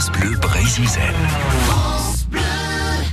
France Bleu Brésil.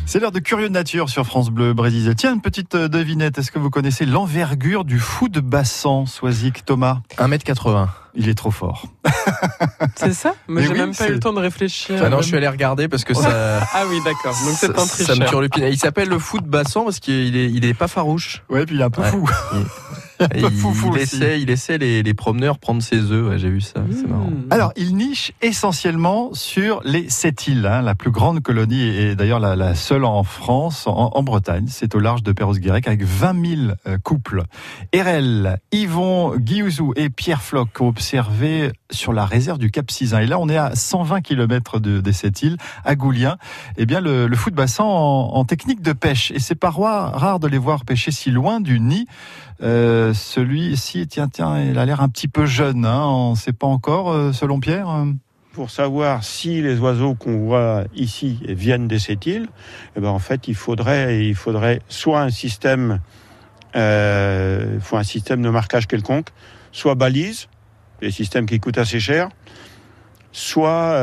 C'est l'heure de Curieux de Nature sur France Bleu Brésil. Tiens, une petite euh, devinette. Est-ce que vous connaissez l'envergure du fou de bassan, Soisic Thomas? 1m80. Il est trop fort. C'est ça? Mais, Mais j'ai oui, même pas eu le temps de réfléchir. Ah non, je suis allé regarder parce que ça. Ah oui, d'accord. Donc c'est un ça, ça tricheur. me turlupine. Et Il s'appelle le fou de bassan parce qu'il est, il est pas farouche. Ouais, puis il est un peu Ouais. fou. Il, foufou il aussi. essaie, il essaie les, les promeneurs prendre ses œufs. Ouais, J'ai vu ça. C'est marrant. Mmh. Alors, il niche essentiellement sur les sept îles, hein, la plus grande colonie et d'ailleurs la, la seule en France, en, en Bretagne. C'est au large de Perros-Guirec avec 20 000 euh, couples. Erel, Yvon Guyouzou et Pierre Floch ont observé sur la réserve du Cap Sizun. Et là, on est à 120 km de, des sept îles, à Goulien. Eh bien, le, le fou de bassin en, en technique de pêche. Et c'est pas rare de les voir pêcher si loin du nid. Euh, Celui-ci, tiens, tiens, il a l'air un petit peu jeune. Hein, on ne sait pas encore, euh, selon Pierre. euh. Pour savoir si les oiseaux qu'on voit ici viennent de cette île, eh ben en fait, il faudrait, il faudrait soit un système, faut un système de marquage quelconque, soit balise, des systèmes qui coûtent assez cher, soit,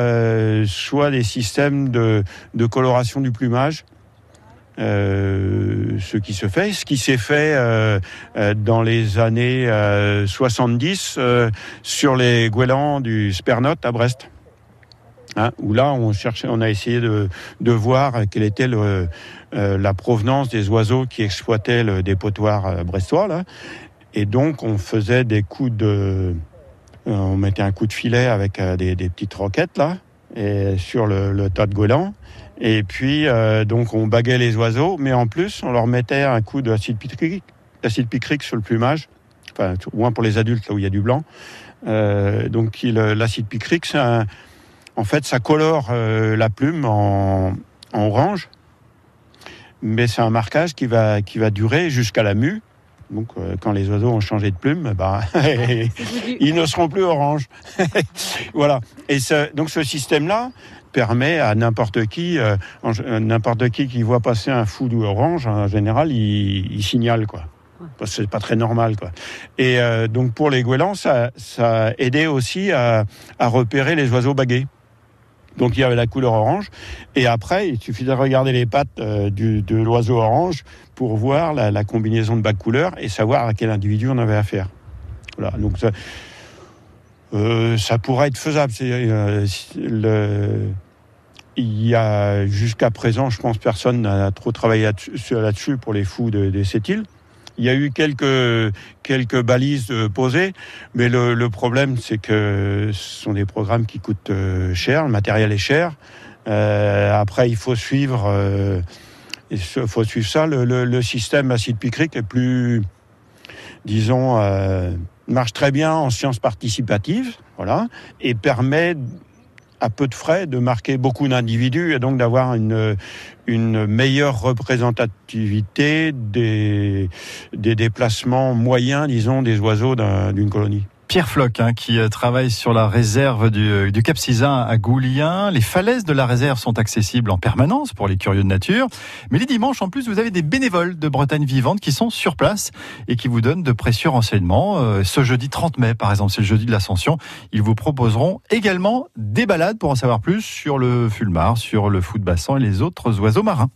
soit des systèmes de coloration du plumage. Euh, ce qui se fait, ce qui s'est fait euh, euh, dans les années euh, 70 euh, sur les goélands du Spernote à Brest. Hein, où là, on cherchait, on a essayé de, voir quelle était la provenance des oiseaux qui exploitaient le dépotoir brestois. Là. Et donc, on faisait des coups de, on mettait un coup de filet avec des, des petites roquettes là, et sur le, tas de goélands. Et puis, euh, donc, on baguait les oiseaux, mais en plus, on leur mettait un coup d'acide picrique, d'acide picrique sur le plumage, enfin, au moins pour les adultes, là où il y a du blanc. Euh, donc, il- l'acide picrique, en fait, ça colore euh, la plume en, en orange, mais c'est un marquage qui va, qui va durer jusqu'à la mue. Donc, euh, quand les oiseaux ont changé de plume, bah, ils ne seront plus orange. voilà. Et ce, donc, ce système-là permet à n'importe qui, euh, euh, n'importe qui qui voit passer un fou orange, en général, il, il signale quoi. Parce que c'est pas très normal quoi. Et euh, donc pour les goélands, ça, ça aidait aussi à, à repérer les oiseaux bagués. Donc il y avait la couleur orange. Et après, il suffit de regarder les pattes euh, de l'oiseau orange pour voir la, combinaison de bagues couleurs et savoir à quel individu on avait affaire. Voilà. Donc ça, euh, pourrait être faisable. Euh, il y a jusqu'à présent, je pense, personne n'a trop travaillé là-dessus, là-dessus pour les fous de, de cette île. Il y a eu quelques, quelques balises euh, posées, mais le, le problème, c'est que ce sont des programmes qui coûtent euh, cher, le matériel est cher. Euh, après, il faut suivre, il faut suivre ça. Le, le, système acide picrique est plus, disons, marche très bien en sciences participatives, voilà, et permet à peu de frais de marquer beaucoup d'individus et donc d'avoir une, une meilleure représentativité des, des déplacements moyens, disons, des oiseaux d'un- d'une colonie. Pierre Floch, hein, qui euh, travaille sur la réserve du, du Cap Sizun à Goulien. Les falaises de la réserve sont accessibles en permanence pour les curieux de nature. Mais les dimanches, en plus, vous avez des bénévoles de Bretagne vivante qui sont sur place et qui vous donnent de précieux renseignements. Euh, ce jeudi 30 mai, par exemple, c'est le jeudi de l'Ascension. Ils vous proposeront également des balades pour en savoir plus sur le fulmar, sur le fou de bassin et les autres oiseaux marins.